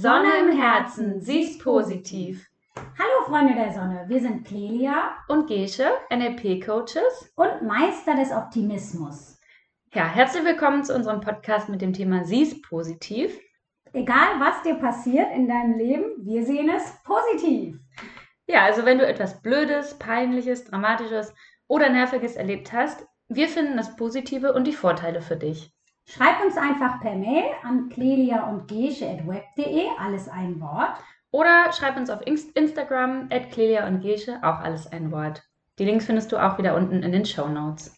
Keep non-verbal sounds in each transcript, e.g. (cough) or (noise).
Sonne im Herzen, sie ist positiv. Hallo Freunde der Sonne, wir sind Clelia Und Gesche, NLP-Coaches. und Meister des Optimismus. Ja, herzlich willkommen zu unserem Podcast mit dem Thema Sie ist positiv. Egal was dir passiert in deinem Leben, wir sehen es positiv. Ja, also wenn du etwas Blödes, Peinliches, Dramatisches oder Nerviges erlebt hast, wir finden das Positive und die Vorteile für dich. Schreib uns einfach per Mail an clelia und gesche.web.de, alles ein Wort. Oder schreib uns auf Inst- Instagram, at Clelia und Gesche, auch alles ein Wort. Die Links findest du auch wieder unten in den Show Notes.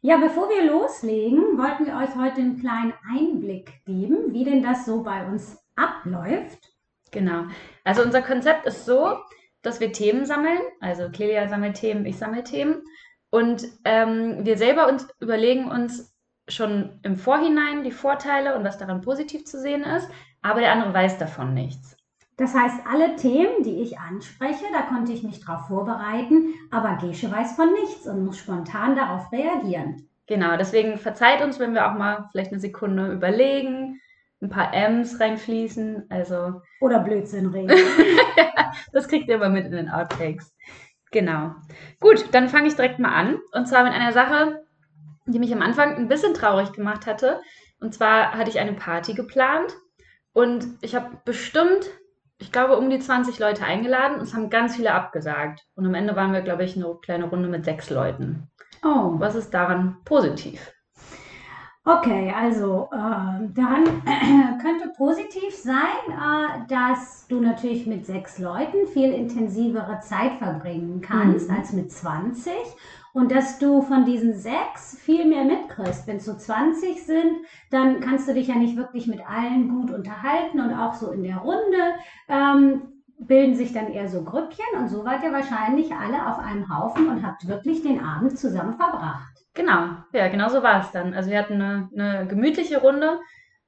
Ja, bevor wir loslegen, wollten wir euch heute einen kleinen Einblick geben, wie denn das so bei uns abläuft. Genau. Also unser Konzept ist so, dass wir Themen sammeln. Also Clelia sammelt Themen, ich sammle Themen. Und ähm, wir selber uns überlegen uns schon im Vorhinein die Vorteile und was daran positiv zu sehen ist, aber der andere weiß davon nichts. Das heißt, alle Themen, die ich anspreche, da konnte ich mich drauf vorbereiten, aber Gesche weiß von nichts und muss spontan darauf reagieren. Genau, deswegen verzeiht uns, wenn wir auch mal vielleicht eine Sekunde überlegen, ein paar M's reinfließen. Also Oder Blödsinn reden. (laughs) das kriegt ihr aber mit in den Outtakes. Genau. Gut, dann fange ich direkt mal an. Und zwar mit einer Sache, die mich am Anfang ein bisschen traurig gemacht hatte. Und zwar hatte ich eine Party geplant und ich habe bestimmt, ich glaube, um die 20 Leute eingeladen und es haben ganz viele abgesagt. Und am Ende waren wir, glaube ich, eine kleine Runde mit sechs Leuten. Oh, Was ist daran positiv? Okay, also äh, dann (clears throat) könnte positiv sein, äh, dass du natürlich mit sechs Leuten viel intensivere Zeit verbringen kannst Mhm. als mit 20 und dass du von diesen sechs viel mehr mitkriegst. Wenn es so 20 sind, dann kannst du dich ja nicht wirklich mit allen gut unterhalten und auch so in der Runde ähm, bilden sich dann eher so Grüppchen und so wart ihr wahrscheinlich alle auf einem Haufen und habt wirklich den Abend zusammen verbracht. Genau, ja, genau so war es dann. Also wir hatten eine, eine gemütliche Runde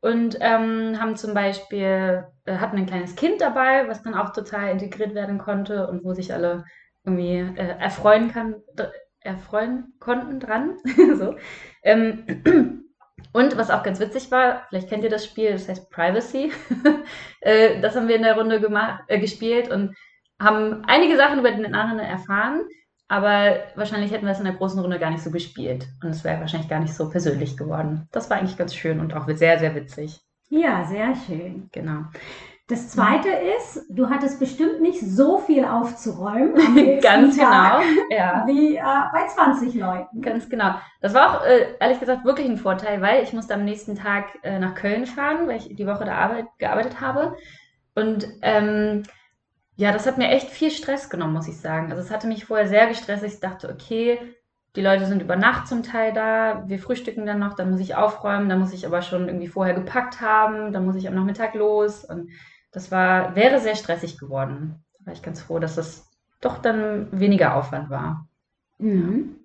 und ähm, haben zum Beispiel, äh, hatten ein kleines Kind dabei, was dann auch total integriert werden konnte und wo sich alle irgendwie äh, erfreuen kann, erfreuen konnten dran. (laughs) so. Ähm, und was auch ganz witzig war, vielleicht kennt ihr das Spiel, das heißt Privacy. (laughs) äh, das haben wir in der Runde gemacht, äh, gespielt und haben einige Sachen über den anderen erfahren. Aber wahrscheinlich hätten wir es in der großen Runde gar nicht so gespielt. Und es wäre wahrscheinlich gar nicht so persönlich geworden. Das war eigentlich ganz schön und auch sehr, sehr witzig. Ja, sehr schön. Genau. Das zweite ist, du hattest bestimmt nicht so viel aufzuräumen (laughs) ganz Tag genau. Ja. (laughs) wie äh, bei 20 Leuten. Ganz genau. Das war auch äh, ehrlich gesagt wirklich ein Vorteil, weil ich musste am nächsten Tag äh, nach Köln fahren, weil ich die Woche da arbeit, gearbeitet habe. Und ähm, ja, das hat mir echt viel Stress genommen, muss ich sagen. Also es hatte mich vorher sehr gestresst. Ich dachte, okay, die Leute sind über Nacht zum Teil da, wir frühstücken dann noch, dann muss ich aufräumen, dann muss ich aber schon irgendwie vorher gepackt haben, dann muss ich am Nachmittag los. Und das war, wäre sehr stressig geworden. Da war ich ganz froh, dass es doch dann weniger Aufwand war. Mhm.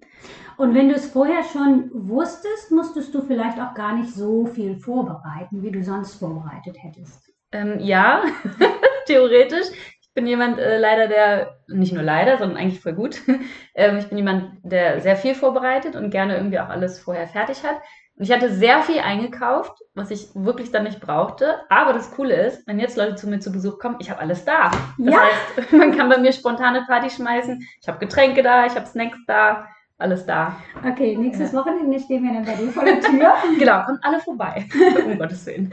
Und wenn du es vorher schon wusstest, musstest du vielleicht auch gar nicht so viel vorbereiten, wie du sonst vorbereitet hättest. Ähm, ja, (laughs) theoretisch. Ich bin jemand äh, leider, der, nicht nur leider, sondern eigentlich voll gut. (laughs) ähm, ich bin jemand, der sehr viel vorbereitet und gerne irgendwie auch alles vorher fertig hat. Und ich hatte sehr viel eingekauft, was ich wirklich dann nicht brauchte. Aber das Coole ist, wenn jetzt Leute zu mir zu Besuch kommen, ich habe alles da. Das Ja. heißt, (laughs) man kann bei mir spontane Party schmeißen. Ich habe Getränke da, ich habe Snacks da, alles da. Okay, nächstes Wochenende stehen wir dann bei dir vor der Tür. (laughs) Genau, kommt alle vorbei. um Gottes Willen.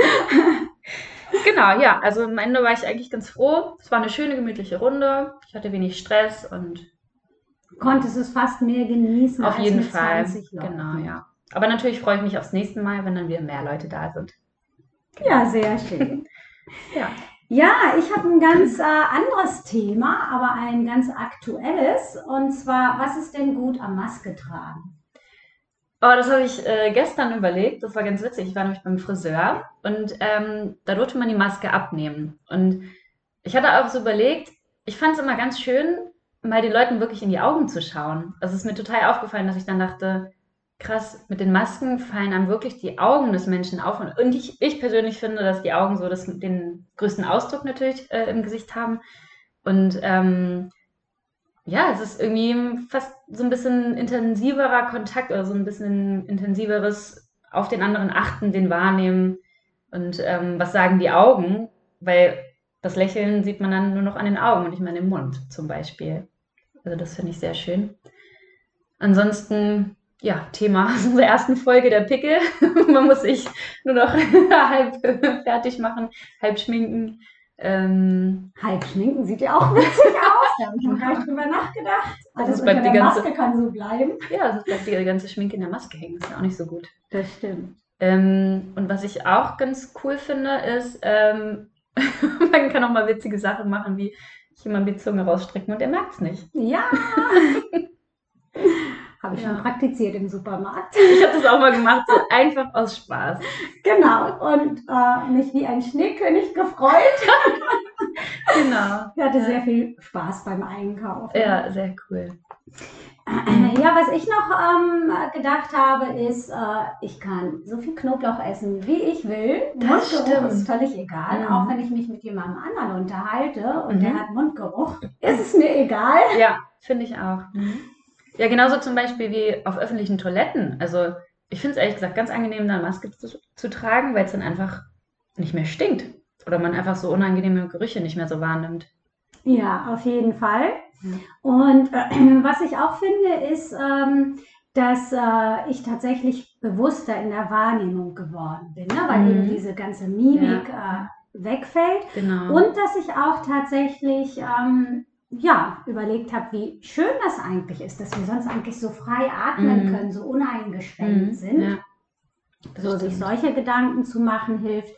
Genau, ja, also am Ende war ich eigentlich ganz froh. Es war eine schöne, gemütliche Runde. Ich hatte wenig Stress und Konntest es fast mehr genießen auf als jeden mit Fall. 20 Leuten. Genau, ja. Aber natürlich freue ich mich aufs nächste Mal, wenn dann wieder mehr Leute da sind. Ja, sehr schön. (laughs) Ja. Ja, ich habe ein ganz äh, anderes Thema, aber ein ganz aktuelles. Und zwar, was ist denn gut am Maske tragen? Oh, das habe ich äh, gestern überlegt. Das war ganz witzig. Ich war nämlich beim Friseur und ähm, da durfte man die Maske abnehmen. Und ich hatte auch so überlegt, ich fand es immer ganz schön, mal den Leuten wirklich in die Augen zu schauen. Also es ist mir total aufgefallen, dass ich dann dachte, krass, mit den Masken fallen einem wirklich die Augen des Menschen auf. Und, ich, ich persönlich finde, dass die Augen so das, den größten Ausdruck natürlich äh, im Gesicht haben. Und ähm, ja, es ist irgendwie fast so ein bisschen intensiverer Kontakt oder so ein bisschen intensiveres auf den anderen achten, den wahrnehmen und ähm, was sagen die Augen. weil das Lächeln sieht man dann nur noch an den Augen und nicht mehr an dem Mund zum Beispiel. Also das finde ich sehr schön. Ansonsten, ja, Thema (laughs) unserer ersten Folge der Pickel. (laughs) man muss sich nur noch (laughs) halb fertig machen, halb schminken. Ähm, halb schminken sieht ja auch witzig (laughs) aus. Da habe ich noch gar nicht drüber nachgedacht. Also das bleibt die ganze, Maske kann so bleiben. Ja, das bleibt die ganze Schminke in der Maske hängen. Das ist ja auch nicht so gut. Das stimmt. Ähm, und was ich auch ganz cool finde, ist, ähm, (laughs) man kann auch mal witzige Sachen machen, wie jemand die Zunge rausstrecken und er merkt es nicht. Ja! (laughs) Habe ich ja. schon praktiziert im Supermarkt. Ich habe das auch mal gemacht, so einfach aus Spaß. (laughs) Genau, und äh, mich wie ein Schneekönig gefreut. (laughs) genau. Ich hatte ja. sehr viel Spaß beim Einkaufen. Ja, sehr cool. (clears throat) Ja, was ich noch ähm, gedacht habe, ist, äh, ich kann so viel Knoblauch essen, wie ich will. Das Mundgeruch stimmt. ist völlig egal. Mhm. Auch wenn ich mich mit jemandem anderen unterhalte und mhm. der hat Mundgeruch, ist es mir egal. Ja, finde ich auch. Mhm. Ja, genauso zum Beispiel wie auf öffentlichen Toiletten. Also ich finde es ehrlich gesagt ganz angenehm, da eine Maske zu, zu tragen, weil es dann einfach nicht mehr stinkt. Oder man einfach so unangenehme Gerüche nicht mehr so wahrnimmt. Ja, auf jeden Fall. Und äh, (clears throat) was ich auch finde, ist, ähm, dass äh, ich tatsächlich bewusster in der Wahrnehmung geworden bin, ne? weil mhm. eben diese ganze Mimik ja. äh, wegfällt. Genau. Und dass ich auch tatsächlich ähm, ja, überlegt habe, wie schön das eigentlich ist, dass wir sonst eigentlich so frei atmen mhm. können, so uneingeschränkt mhm. sind. Ja. So sich solche Gedanken zu machen hilft.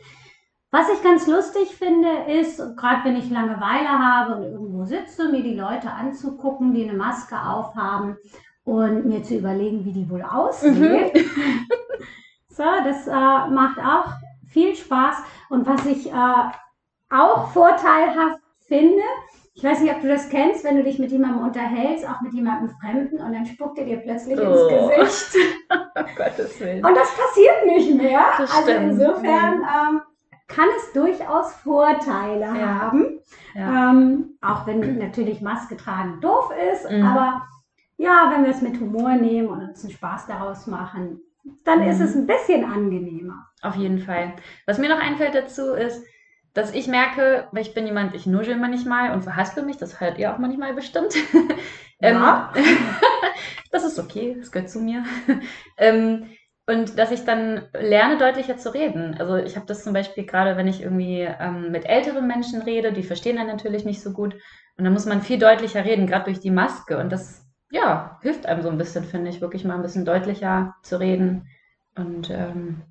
Was ich ganz lustig finde, ist, gerade wenn ich Langeweile habe und irgendwo sitze, mir die Leute anzugucken, die eine Maske aufhaben und mir zu überlegen, wie die wohl aussehen. Mhm. (laughs) so, das äh, macht auch viel Spaß. Und was ich äh, auch vorteilhaft finde, ich weiß nicht, ob du das kennst, wenn du dich mit jemandem unterhältst, auch mit jemandem Fremden, und dann spuckt er dir plötzlich oh. ins Gesicht. (laughs) Gottes Willen. Und das passiert nicht mehr. Das also stimmt. insofern ähm, kann es durchaus Vorteile ja. haben. Ja. Ähm, auch wenn natürlich Maske tragen doof ist, mhm. aber ja, wenn wir es mit Humor nehmen und uns einen Spaß daraus machen, dann mhm. ist es ein bisschen angenehmer. Auf jeden Fall. Was mir noch einfällt dazu ist, dass ich merke, weil ich bin jemand, ich nuschel manchmal und verhaspel mich, das hört ihr auch manchmal bestimmt. (laughs) Ja. ähm, (laughs) das ist okay, das gehört zu mir. (laughs) ähm, und dass ich dann lerne, deutlicher zu reden. Also ich habe das zum Beispiel gerade, wenn ich irgendwie ähm, mit älteren Menschen rede, die verstehen dann natürlich nicht so gut. Und dann muss man viel deutlicher reden, gerade durch die Maske. Und das, ja, hilft einem so ein bisschen, finde ich, wirklich mal ein bisschen deutlicher zu reden. Und ähm,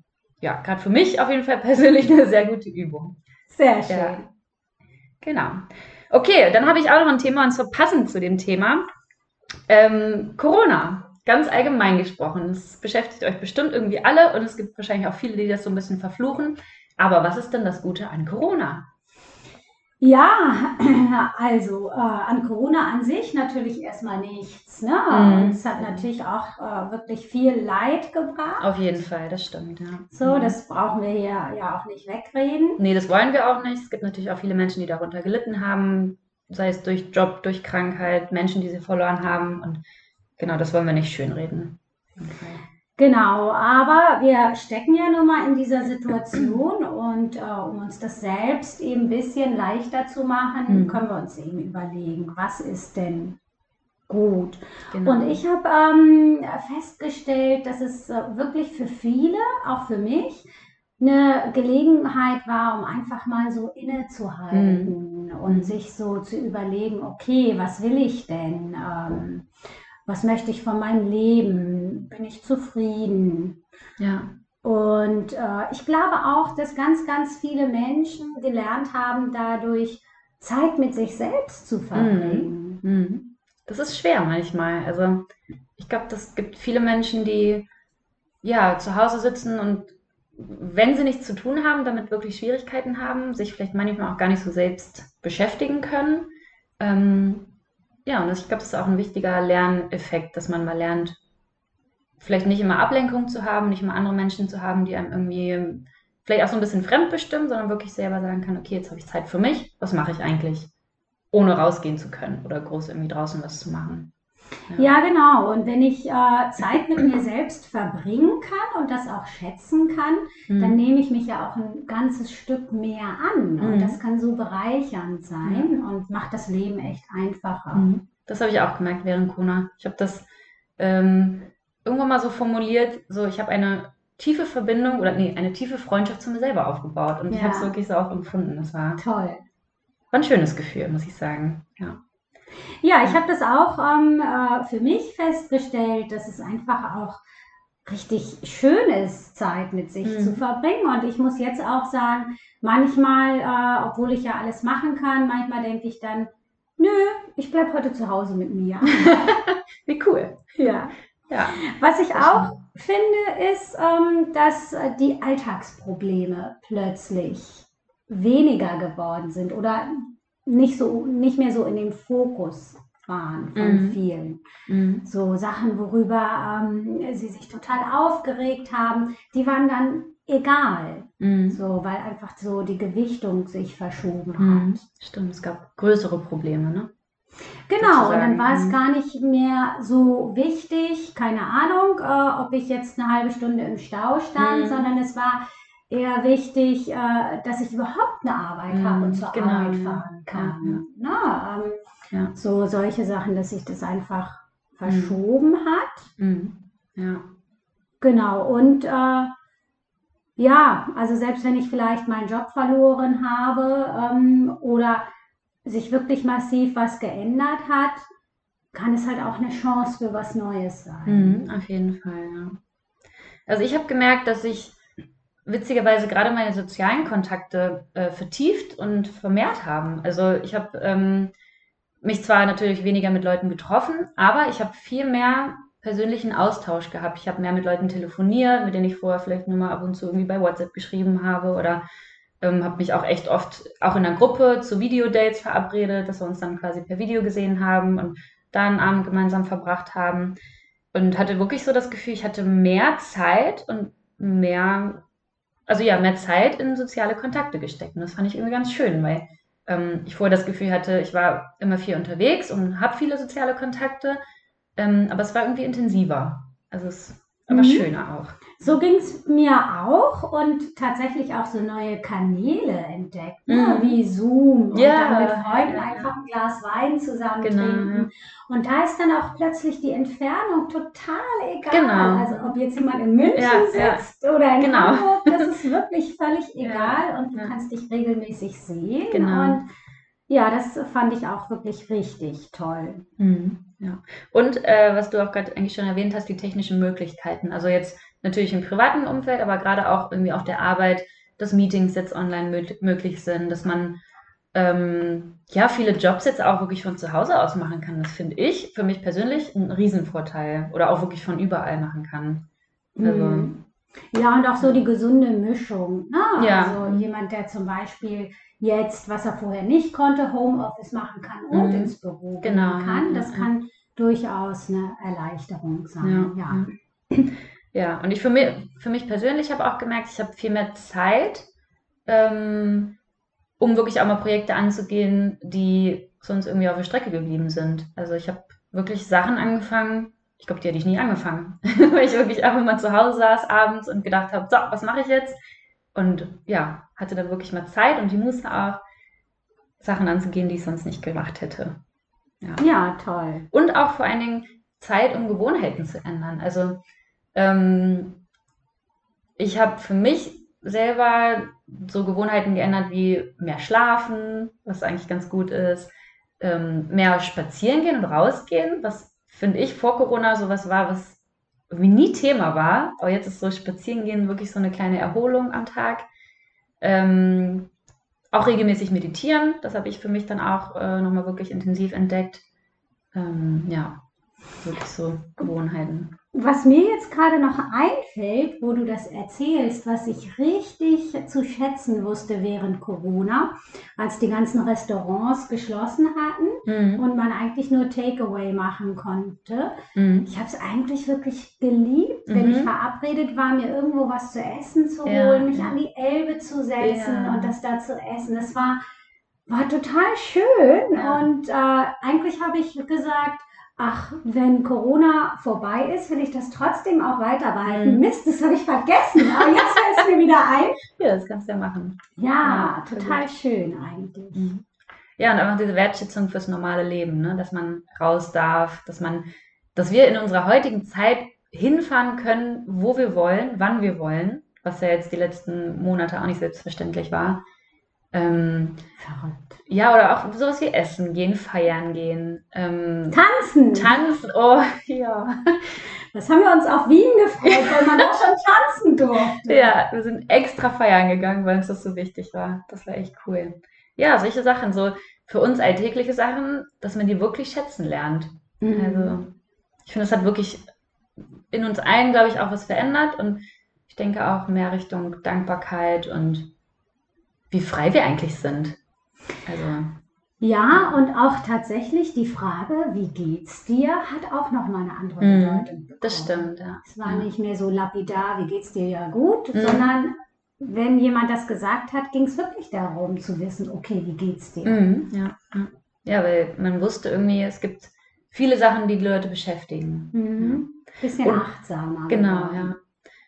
ja, gerade für mich auf jeden Fall persönlich eine sehr gute Übung. Sehr schön. Ja. Genau. Okay, dann habe ich auch noch ein Thema und zwar passend zu dem Thema. Ähm, Corona ganz allgemein gesprochen. Es beschäftigt euch bestimmt irgendwie alle und es gibt wahrscheinlich auch viele, die das so ein bisschen verfluchen. Aber was ist denn das Gute an Corona? Ja, (clears throat) also äh, an Corona an sich natürlich erstmal nichts. Ne? Mhm. Es hat natürlich auch äh, wirklich viel Leid gebracht. Auf jeden Fall, das stimmt, ja. So, mhm. das brauchen wir hier ja auch nicht wegreden. Nee, das wollen wir auch nicht. Es gibt natürlich auch viele Menschen, die darunter gelitten haben, sei es durch Job, durch Krankheit, Menschen, die sie verloren haben. Und Genau, das wollen wir nicht schönreden. Okay. Genau, aber wir stecken ja nun mal in dieser Situation und äh, um uns das selbst eben ein bisschen leichter zu machen, mhm. können wir uns eben überlegen, was ist denn gut. Genau. Und ich habe ähm, festgestellt, dass es äh, wirklich für viele, auch für mich, eine Gelegenheit war, um einfach mal so innezuhalten mhm. und sich so zu überlegen, okay, was will ich denn? Ähm, was möchte ich von meinem Leben? Bin ich zufrieden? Ja. Und äh, ich glaube auch, dass ganz, ganz viele Menschen gelernt haben, dadurch Zeit mit sich selbst zu verbringen. Mhm. Mhm. Das ist schwer manchmal. Also ich glaube, das gibt viele Menschen, die ja zu Hause sitzen und wenn sie nichts zu tun haben, damit wirklich Schwierigkeiten haben, sich vielleicht manchmal auch gar nicht so selbst beschäftigen können. Ähm, ja, und ich glaube, das ist auch ein wichtiger Lerneffekt, dass man mal lernt, vielleicht nicht immer Ablenkung zu haben, nicht immer andere Menschen zu haben, die einem irgendwie vielleicht auch so ein bisschen fremdbestimmen, sondern wirklich selber sagen kann, okay, jetzt habe ich Zeit für mich, was mache ich eigentlich, ohne rausgehen zu können oder groß irgendwie draußen was zu machen. Ja, genau. Und wenn ich äh, Zeit mit mir selbst verbringen kann und das auch schätzen kann, Mhm. dann nehme ich mich ja auch ein ganzes Stück mehr an. Und Mhm. das kann so bereichernd sein und macht das Leben echt einfacher. Mhm. Das habe ich auch gemerkt während Corona. Ich habe das ähm, irgendwann mal so formuliert, so ich habe eine tiefe Verbindung oder nee, eine tiefe Freundschaft zu mir selber aufgebaut. Und ich Ja. habe es wirklich so auch empfunden. Das war, Toll. war ein schönes Gefühl, muss ich sagen. Ja. Ja, ich habe das auch ähm, äh, für mich festgestellt, dass es einfach auch richtig schön ist, Zeit mit sich Mhm. zu verbringen. Und ich muss jetzt auch sagen, manchmal, äh, obwohl ich ja alles machen kann, manchmal denke ich dann, nö, ich bleibe heute zu Hause mit mir. (laughs) Wie cool. ja. Ja. Was ich auch finde, ist, ähm, dass die Alltagsprobleme plötzlich weniger geworden sind oder nicht so, nicht mehr so in dem Fokus waren von Mhm. vielen. Mhm. So Sachen, worüber ähm, sie sich total aufgeregt haben, die waren dann egal. Mhm. So, weil einfach so die Gewichtung sich verschoben hat. Mhm. Stimmt, es gab größere Probleme, ne? Genau, und dann war es Mhm. gar nicht mehr so wichtig, keine Ahnung, äh, ob ich jetzt eine halbe Stunde im Stau stand, Mhm. sondern es war eher wichtig, äh, dass ich überhaupt eine Arbeit Mhm, habe und zur genau, Arbeit fahren kann. Ja, Na, ähm, Ja. So solche Sachen, dass sich das einfach verschoben hat. Mhm. Ja. Genau, und äh, ja, also selbst wenn ich vielleicht meinen Job verloren habe ähm, oder sich wirklich massiv was geändert hat, kann es halt auch eine Chance für was Neues sein. Mhm, auf jeden Fall, ja. Also ich habe gemerkt, dass ich witzigerweise gerade meine sozialen Kontakte äh, vertieft und vermehrt haben. Also ich habe ähm, mich zwar natürlich weniger mit Leuten getroffen, aber ich habe viel mehr persönlichen Austausch gehabt. Ich habe mehr mit Leuten telefoniert, mit denen ich vorher vielleicht nur mal ab und zu irgendwie bei WhatsApp geschrieben habe oder ähm, habe mich auch echt oft auch in einer Gruppe zu Videodates verabredet, dass wir uns dann quasi per Video gesehen haben und da einen Abend gemeinsam verbracht haben und hatte wirklich so das Gefühl, ich hatte mehr Zeit und mehr, also ja, mehr Zeit in soziale Kontakte gesteckt. Und das fand ich irgendwie ganz schön, weil ähm, ich vorher das Gefühl hatte, ich war immer viel unterwegs und habe viele soziale Kontakte, ähm, aber es war irgendwie intensiver. Also es war Mhm. schöner auch. So ging es mir auch und tatsächlich auch so neue Kanäle entdeckt, ne? Mhm. wie Zoom und Ja, dann mit Freunden ja, ja. einfach ein Glas Wein zusammen Genau, trinken. Und da ist dann auch plötzlich die Entfernung total egal. Genau. Also ob jetzt jemand in München Ja, ja. sitzt oder in Genau. Hamburg, das (laughs) ist wirklich völlig Ja, egal und du ja. kannst dich regelmäßig sehen. Genau. Und ja, das fand ich auch wirklich richtig toll. Mhm, ja. Und äh, was du auch gerade eigentlich schon erwähnt hast, die technischen Möglichkeiten. Also jetzt natürlich im privaten Umfeld, aber gerade auch irgendwie auf der Arbeit, dass Meetings jetzt online mö möglich sind, dass man ähm, ja viele Jobs jetzt auch wirklich von zu Hause aus machen kann. Das finde ich für mich persönlich ein Riesenvorteil oder auch wirklich von überall machen kann. Also, Mhm. Ja, und auch so die gesunde Mischung. Ne? Ja. Also jemand, der zum Beispiel jetzt, was er vorher nicht konnte, Homeoffice machen kann und Mhm. ins Büro Genau, gehen kann, ja, das kann durchaus eine Erleichterung sein. Ja. Ja. Ja, und ich für mich, für mich persönlich habe auch gemerkt, ich habe viel mehr Zeit, ähm, um wirklich auch mal Projekte anzugehen, die sonst irgendwie auf der Strecke geblieben sind. Also ich habe wirklich Sachen angefangen, ich glaube, die hätte ich nie angefangen, (laughs) weil ich wirklich einfach mal zu Hause saß abends und gedacht habe, so, was mache ich jetzt? Und ja, hatte dann wirklich mal Zeit und die Muße auch, Sachen anzugehen, die ich sonst nicht gemacht hätte. ja, toll. Und auch vor allen Dingen Zeit, um Gewohnheiten zu ändern. Also ähm, ich habe für mich selber so Gewohnheiten geändert wie mehr schlafen, was eigentlich ganz gut ist, ähm, mehr spazieren gehen und rausgehen, was finde ich vor Corona sowas war, was irgendwie nie Thema war. Aber jetzt ist so spazieren gehen wirklich so eine kleine Erholung am Tag. Ähm, auch regelmäßig meditieren, das habe ich für mich dann auch äh, nochmal wirklich intensiv entdeckt. Ähm, ja, wirklich so Gewohnheiten. Was mir jetzt gerade noch einfällt, wo du das erzählst, was ich richtig zu schätzen wusste während Corona, als die ganzen Restaurants geschlossen hatten Mhm. und man eigentlich nur Takeaway machen konnte. Mhm. Ich habe es eigentlich wirklich geliebt, wenn Mhm. ich verabredet war, mir irgendwo was zu essen zu Ja, holen, mich ja. an die Elbe zu setzen Ja. und das da zu essen. Das war, war total schön. Und äh, eigentlich habe ich gesagt, ach, wenn Corona vorbei ist, will ich das trotzdem auch weiter behalten. Mhm. Mist, das habe ich vergessen, aber jetzt fällt es mir wieder ein. Ja, das kannst du ja machen. Ja, Ja, total schön eigentlich. Mhm. Ja, und einfach diese Wertschätzung fürs normale Leben, ne? dass man raus darf, dass man, dass wir in unserer heutigen Zeit hinfahren können, wo wir wollen, wann wir wollen, was ja jetzt die letzten Monate auch nicht selbstverständlich war. Ähm, Verrückt. ja, oder auch sowas wie essen gehen, feiern gehen, ähm, Tanzen. tanzen, oh (laughs) ja. Das haben wir uns auf Wien gefreut, weil man auch (laughs) schon tanzen durfte. Ja, wir sind extra feiern gegangen, weil uns das so wichtig war. Das war echt cool. Ja, solche Sachen, so für uns alltägliche Sachen, dass man die wirklich schätzen lernt. Mhm. Also, ich finde, das hat wirklich in uns allen, glaube ich, auch was verändert und ich denke auch mehr Richtung Dankbarkeit und wie frei wir eigentlich sind. Also, Ja, und auch tatsächlich die Frage, wie geht's dir, hat auch nochmal eine andere Mhm, Bedeutung. das bekommen. stimmt, ja. Es war Ja. nicht mehr so lapidar, wie geht's dir ja gut, Mhm. sondern wenn jemand das gesagt hat, ging es wirklich darum zu wissen, okay, wie geht's dir? Mhm, ja, ja. ja, weil man wusste irgendwie, es gibt viele Sachen, die die Leute beschäftigen. Mhm. Bisschen Und- achtsamer. Genau, geworden. ja.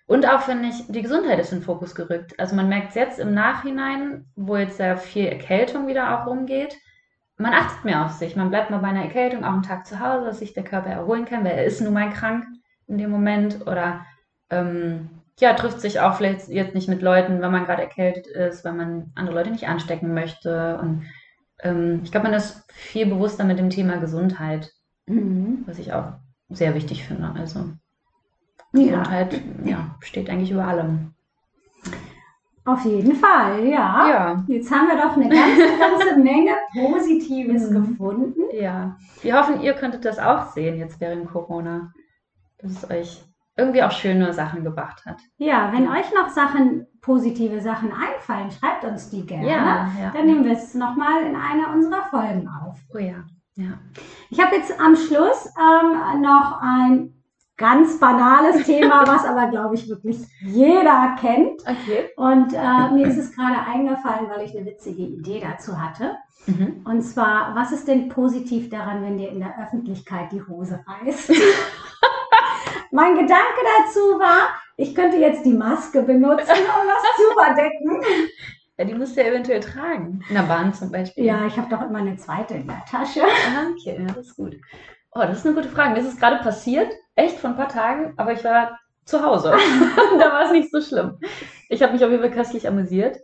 Und auch finde ich, die Gesundheit ist in den Fokus gerückt. Also man merkt es jetzt im Nachhinein, wo jetzt sehr viel Erkältung wieder auch rumgeht. Man achtet mehr auf sich. Man bleibt mal bei einer Erkältung auch einen Tag zu Hause, dass sich der Körper erholen kann, weil er ist nun mal krank in dem Moment. Oder ähm, ja, trifft sich auch vielleicht jetzt nicht mit Leuten, wenn man gerade erkältet ist, weil man andere Leute nicht anstecken möchte. Und ähm, ich glaube, man ist viel bewusster mit dem Thema Gesundheit, Mhm. was ich auch sehr wichtig finde. Also Ja, Gesundheit ja, steht eigentlich über allem. auf jeden Fall, ja. Ja, Jetzt haben wir doch eine ganze, ganze Menge Positives Mhm. gefunden. ja. Wir hoffen, ihr könntet das auch sehen jetzt während Corona, dass es euch irgendwie auch schöne Sachen gebracht hat. Ja, wenn euch noch Sachen, positive Sachen einfallen, schreibt uns die gerne. ja. Dann nehmen wir es nochmal in einer unserer Folgen auf. Oh ja, ja. Ich habe jetzt am Schluss ähm, noch ein ganz banales Thema, was aber, glaube ich, wirklich jeder kennt. Okay. Und äh, mir ist es gerade eingefallen, weil ich eine witzige Idee dazu hatte. Mhm. Und zwar, was ist denn positiv daran, wenn dir in der Öffentlichkeit die Hose reißt? (laughs) mein Gedanke dazu war, ich könnte jetzt die Maske benutzen, um das zu verdecken. Ja, die musst du ja eventuell tragen. In der Bahn zum Beispiel. Ja, ich habe doch immer eine zweite in der Tasche. Ah, okay, ja, das ist gut. Oh, das ist eine gute Frage. Mir ist es gerade passiert, echt vor ein paar Tagen, aber ich war zu Hause. (laughs) (laughs) da war es nicht so schlimm. Ich habe mich auf jeden Fall köstlich amüsiert.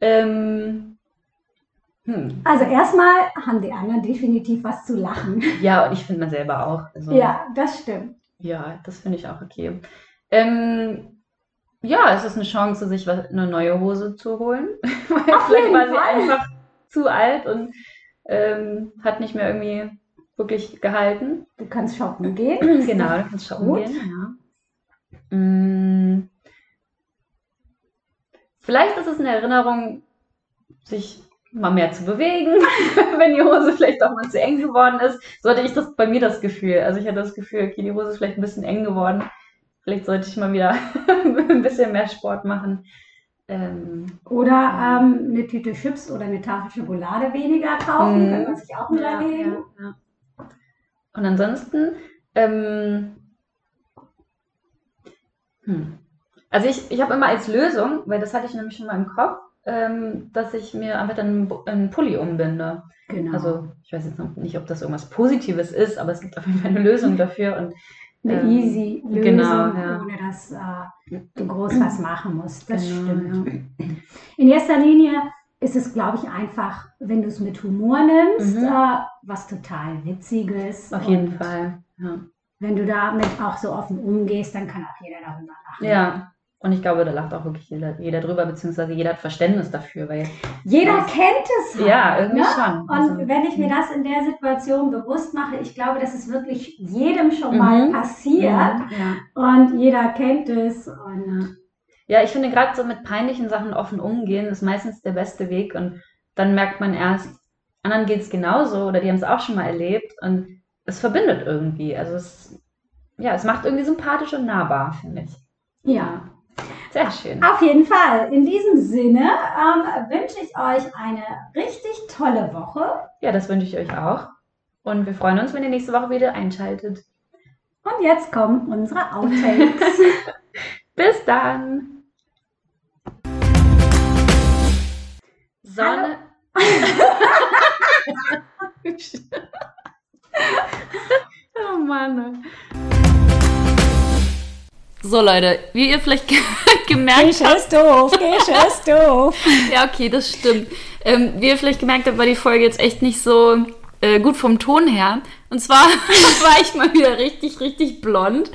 Ähm, hm. Also erstmal haben die anderen definitiv was zu lachen. Ja, und ich finde man selber auch. Also, Ja, das stimmt. Ja, das finde ich auch okay. Ähm, ja, es ist eine Chance, sich was, eine neue Hose zu holen. (laughs) Weil Auf vielleicht war sie einfach zu alt und ähm, hat nicht mehr irgendwie wirklich gehalten. Du kannst shoppen gehen. (clears throat) Genau, du kannst shoppen gut. gehen. Ja. Mm. Vielleicht ist es eine Erinnerung, sich mal mehr zu bewegen, (laughs) wenn die Hose vielleicht auch mal zu eng geworden ist. So hatte ich das bei mir das Gefühl. Also ich hatte das Gefühl, okay, die Hose ist vielleicht ein bisschen eng geworden. Vielleicht sollte ich mal wieder (laughs) ein bisschen mehr Sport machen. Ähm, Oder ähm, eine Tüte Chips oder eine Tafel Schokolade weniger kaufen, Mhm. kann man sich auch ja, überlegen. ja, ja. Und ansonsten, ähm, hm. also ich, ich habe immer als Lösung, weil das hatte ich nämlich schon mal im Kopf, ähm, dass ich mir einfach dann einen Pulli umbinde. Genau. Also ich weiß jetzt noch nicht, ob das irgendwas Positives ist, aber es gibt auf jeden Fall eine Lösung (laughs) dafür. Und eine ähm, easy Lösung, genau, ja. ohne dass äh, du groß was machen musst. Das Genau, stimmt. In erster Linie ist es, glaube ich, einfach, wenn du es mit Humor nimmst, Mhm. äh, was total Witziges. auf jeden Und Fall. Ja. Wenn du damit auch so offen umgehst, dann kann auch jeder darüber lachen. ja. Und ich glaube, da lacht auch wirklich jeder, jeder drüber, beziehungsweise jeder hat Verständnis dafür, weil Jeder Ja. kennt es halt, ja, irgendwie ne? schon. Und Also, wenn ich mir das in der Situation bewusst mache, ich glaube, das ist wirklich jedem schon Mhm. mal passiert ja. und jeder kennt es. Und Ja, ich finde gerade so mit peinlichen Sachen offen umgehen ist meistens der beste Weg und dann merkt man erst, anderen geht es genauso oder die haben es auch schon mal erlebt und es verbindet irgendwie. Also es, ja, es macht irgendwie sympathisch und nahbar, finde ich. ja, Sehr schön. auf jeden Fall. In diesem Sinne ähm, wünsche ich euch eine richtig tolle Woche Ja, das wünsche ich euch auch. Und wir freuen uns, wenn ihr nächste Woche wieder einschaltet. Und jetzt kommen unsere Outtakes. (laughs) Bis dann. Sonne. (laughs) oh Mann. So Leute, wie ihr vielleicht (laughs) gemerkt Gesche habt. ist doof, Gesche ist doof. (laughs) Ja, okay, das stimmt. Ähm, wie ihr vielleicht gemerkt habt, war die Folge jetzt echt nicht so äh, gut vom Ton her. Und zwar war ich mal wieder richtig, richtig blond.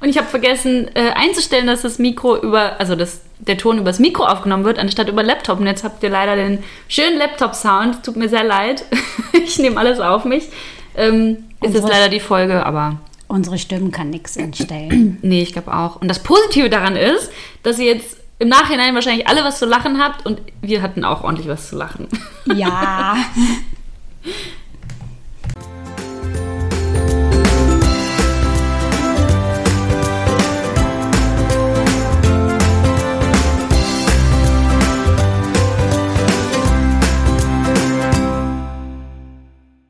Und ich habe vergessen äh, einzustellen, dass das Mikro über, also dass der Ton übers Mikro aufgenommen wird, anstatt über Laptop. Und jetzt habt ihr leider den schönen Laptop-Sound. Tut mir sehr leid. (laughs) ich nehme alles auf mich. Ähm, ist jetzt leider die Folge, aber Unsere Stimmen kann nichts entstellen. (clears throat) Nee, ich glaube auch. Und das Positive daran ist, dass ihr jetzt im Nachhinein wahrscheinlich alle was zu lachen habt und wir hatten auch ordentlich was zu lachen. Ja. (laughs)